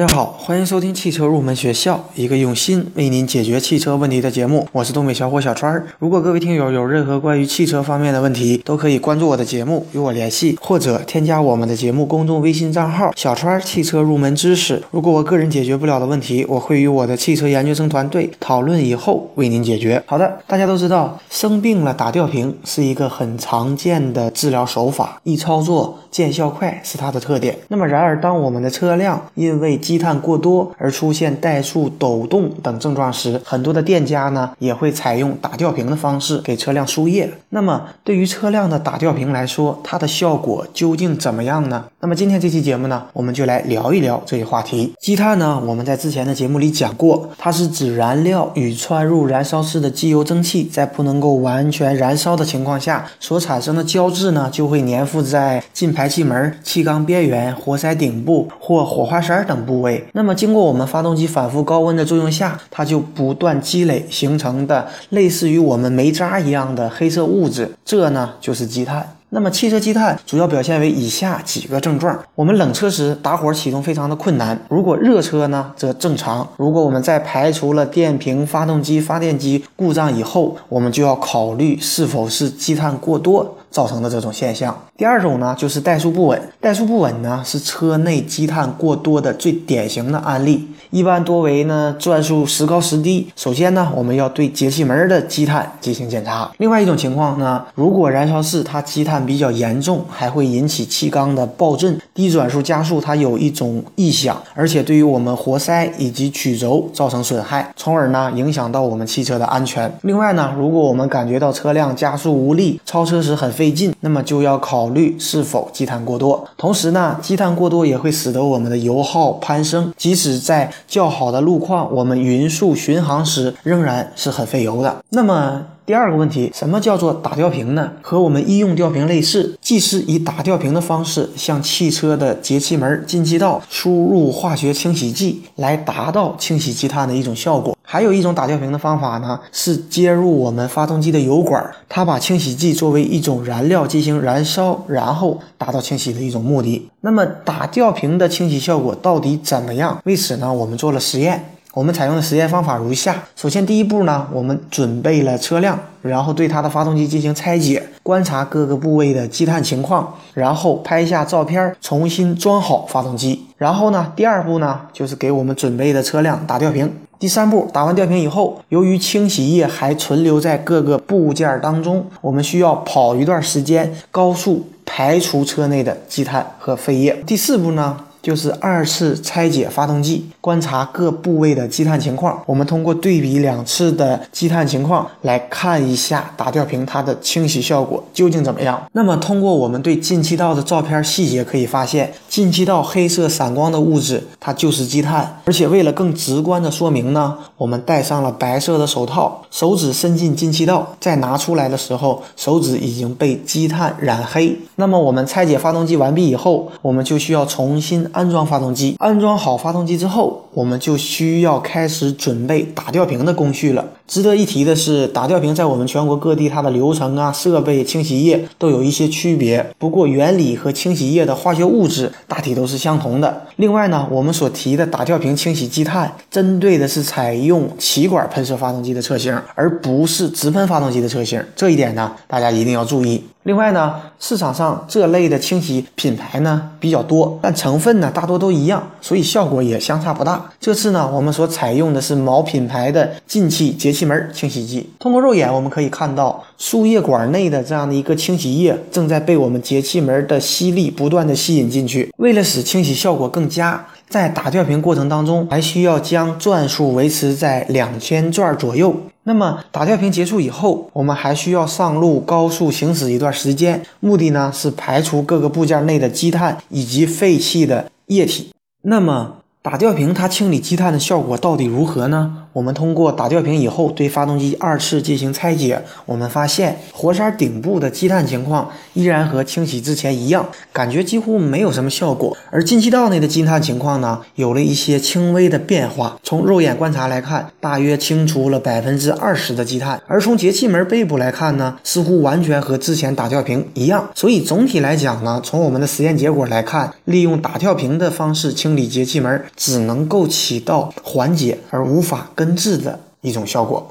大家好，欢迎收听汽车入门学校，一个用心为您解决汽车问题的节目。我是东北小伙小川。如果各位听友有任何关于汽车方面的问题，都可以关注我的节目与我联系，或者添加我们的节目公众微信账号“小川汽车入门知识”。如果我个人解决不了的问题，我会与我的汽车研究生团队讨论以后为您解决。好的，大家都知道，生病了打吊瓶是一个很常见的治疗手法，易操作、见效快是它的特点。那么，然而当我们的车辆因为积碳过多而出现怠速、抖动等症状时，很多的店家呢也会采用打吊瓶的方式给车辆输液。那么对于车辆的打吊瓶来说，它的效果究竟怎么样呢？那么今天这期节目呢，我们就来聊一聊这一话题。积碳呢，我们在之前的节目里讲过，它是指燃料与窜入燃烧室的机油蒸汽在不能够完全燃烧的情况下所产生的胶质呢，就会粘附在进排气门、气缸边缘、活塞顶部或火花塞等部位。那么，经过我们发动机反复高温的作用下，它就不断积累形成的类似于我们煤渣一样的黑色物质，这呢就是积碳。那么，汽车积碳主要表现为以下几个症状：我们冷车时打火启动非常的困难；如果热车呢，则正常。如果我们在排除了电瓶、发动机、发电机故障以后，我们就要考虑是否是积碳过多。造成的这种现象。第二种呢，就是怠速不稳。怠速不稳呢，是车内积碳过多的最典型的案例，一般多为呢转速时高时低。首先呢，我们要对节气门的积碳进行检查。另外一种情况呢，如果燃烧室它积碳比较严重，还会引起气缸的爆震，低转速加速它有一种异响，而且对于我们活塞以及曲轴造成损害，从而呢影响到我们汽车的安全。另外呢，如果我们感觉到车辆加速无力，超车时很费劲，那么就要考虑是否积碳过多。同时呢，积碳过多也会使得我们的油耗攀升，即使在较好的路况，我们匀速巡航时仍然是很费油的。那么第二个问题，什么叫做打吊瓶呢？和我们医用吊瓶类似，既是以打吊瓶的方式向汽车的节气门、进气道输入化学清洗剂，来达到清洗积碳的一种效果。还有一种打吊瓶的方法呢，是接入我们发动机的油管，它把清洗剂作为一种燃料进行燃烧，然后达到清洗的一种目的。那么打吊瓶的清洗效果到底怎么样？为此呢，我们做了实验。我们采用的实验方法如下：首先，第一步呢，我们准备了车辆，然后对它的发动机进行拆解，观察各个部位的积碳情况，然后拍下照片，重新装好发动机。然后呢，第二步呢，就是给我们准备的车辆打吊瓶。第三步，打完吊瓶以后，由于清洗液还存留在各个部件当中，我们需要跑一段时间，高速排除车内的积碳和废液。第四步呢？就是二次拆解发动机，观察各部位的积碳情况。我们通过对比两次的积碳情况来看一下打吊瓶它的清洗效果究竟怎么样。那么，通过我们对进气道的照片细节可以发现，进气道黑色闪光的物质它就是积碳。而且为了更直观的说明呢，我们戴上了白色的手套，手指伸进进气道，再拿出来的时候，手指已经被积碳染黑。那么我们拆解发动机完毕以后，我们就需要重新。安装发动机，安装好发动机之后，我们就需要开始准备打吊瓶的工序了。值得一提的是，打吊瓶在我们全国各地，它的流程啊、设备、清洗液都有一些区别。不过原理和清洗液的化学物质大体都是相同的。另外呢，我们所提的打吊瓶清洗积碳，针对的是采用气管喷射发动机的车型，而不是直喷发动机的车型。这一点呢，大家一定要注意。另外呢，市场上这类的清洗品牌呢比较多，但成分呢大多都一样，所以效果也相差不大。这次呢，我们所采用的是某品牌的进气节气气门清洗剂。通过肉眼我们可以看到，输液管内的这样的一个清洗液正在被我们节气门的吸力不断的吸引进去。为了使清洗效果更佳，在打吊瓶过程当中，还需要将转速维持在两千转左右。那么打吊瓶结束以后，我们还需要上路高速行驶一段时间，目的呢是排除各个部件内的积碳以及废弃的液体。那么打吊瓶它清理积碳的效果到底如何呢？我们通过打吊瓶以后对发动机二次进行拆解，我们发现活塞顶部的积碳情况依然和清洗之前一样，感觉几乎没有什么效果。而进气道内的积碳情况呢，有了一些轻微的变化。从肉眼观察来看，大约清除了百分之二十的积碳。而从节气门背部来看呢，似乎完全和之前打吊瓶一样。所以总体来讲呢，从我们的实验结果来看，利用打吊瓶的方式清理节气门，只能够起到缓解而无法根治的一种效果。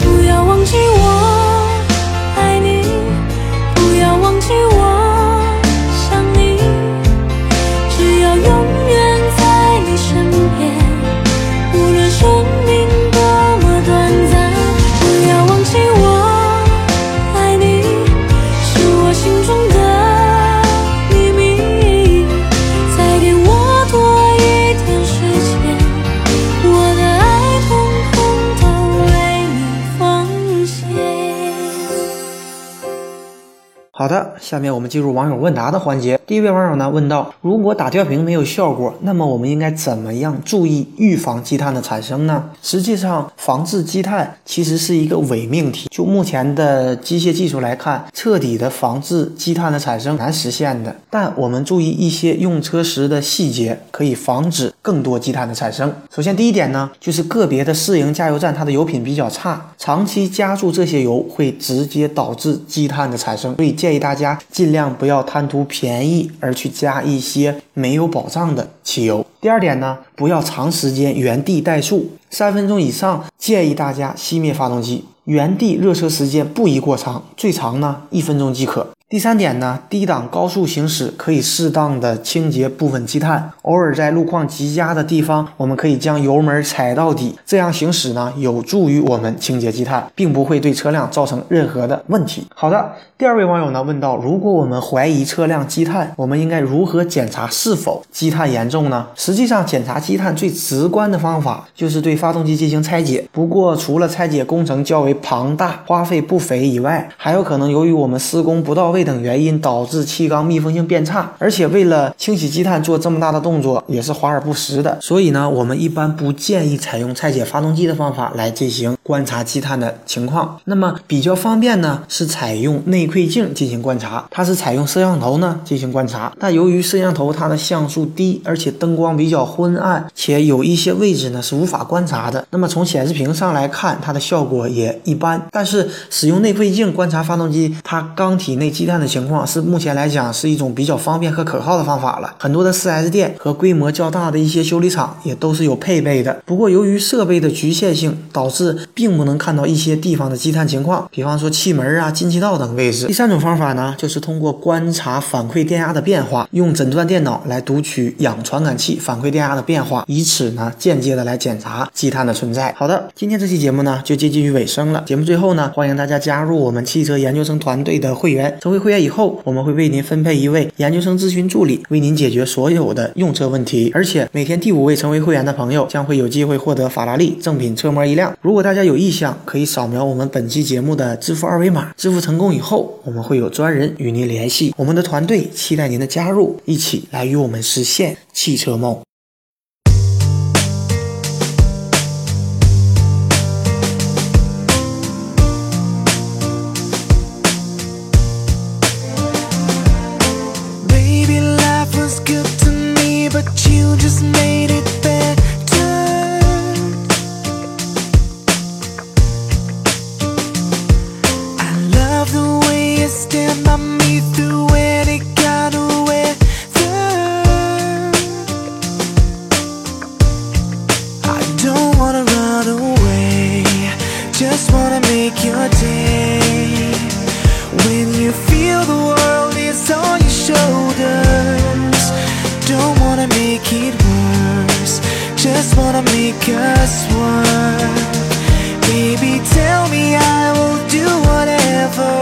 不要忘记我下面我们进入网友问答的环节。第一位网友呢问到：如果打吊瓶没有效果，那么我们应该怎么样注意预防积碳的产生呢？实际上，防治积碳其实是一个伪命题。就目前的机械技术来看，彻底的防治积碳的产生难实现的。但我们注意一些用车时的细节，可以防止更多积碳的产生。首先，第一点呢，就是个别的私营加油站它的油品比较差，长期加注这些油会直接导致积碳的产生，所以建议大家尽量不要贪图便宜而去加一些没有保障的汽油。第二点呢，不要长时间原地怠速，三分钟以上建议大家熄灭发动机，原地热车时间不宜过长，最长呢一分钟即可。第三点呢，低档高速行驶可以适当的清洁部分积碳，偶尔在路况极佳的地方，我们可以将油门踩到底，这样行驶呢有助于我们清洁积碳，并不会对车辆造成任何的问题。好的，第二位网友呢问到，如果我们怀疑车辆积碳，我们应该如何检查是否积碳严重呢？实际上，检查积碳最直观的方法就是对发动机进行拆解。不过，除了拆解工程较为庞大、花费不菲以外，还有可能由于我们施工不到位等原因导致气缸密封性变差，而且为了清洗积碳做这么大的动作也是华而不实的。所以呢，我们一般不建议采用拆解发动机的方法来进行观察积碳的情况。那么比较方便呢，是采用内窥镜进行观察，它是采用摄像头呢进行观察。但由于摄像头它的像素低，而且灯光比较昏暗，且有一些位置呢是无法观察的。那么从显示屏上来看，它的效果也一般。但是使用内窥镜观察发动机它缸体内积积碳的情况，是目前来讲是一种比较方便和可靠的方法了。很多的 4S 店和规模较大的一些修理厂也都是有配备的。不过由于设备的局限性，导致并不能看到一些地方的积碳情况，比方说气门啊、进气道等位置。第三种方法呢，就是通过观察反馈电压的变化，用诊断电脑来读取氧传感器反馈电压的变化，以此呢间接的来检查积碳的存在。好的，今天这期节目呢就接近于尾声了。节目最后呢，欢迎大家加入我们汽车研究生团队的会员，为会员以后。我们会为您分配一位研究生咨询助理，为您解决所有的用车问题。而且每天第五位成为会员的朋友将会有机会获得法拉利正品车模一辆。如果大家有意向，可以扫描我们本期节目的支付二维码。支付成功以后，我们会有专人与您联系。我们的团队期待您的加入，一起来与我们实现汽车梦。Just wanna make us one. Baby, tell me I will do whatever.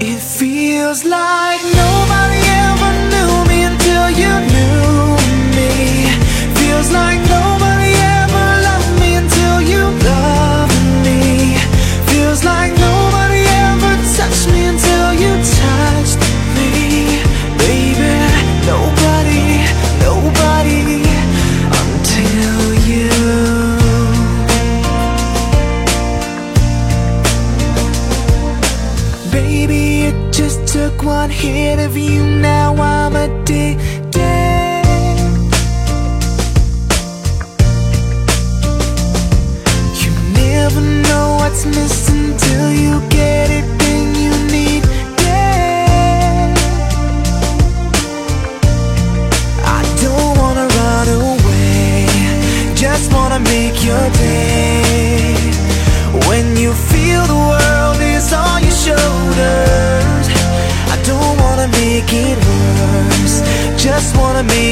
It feels like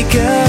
Take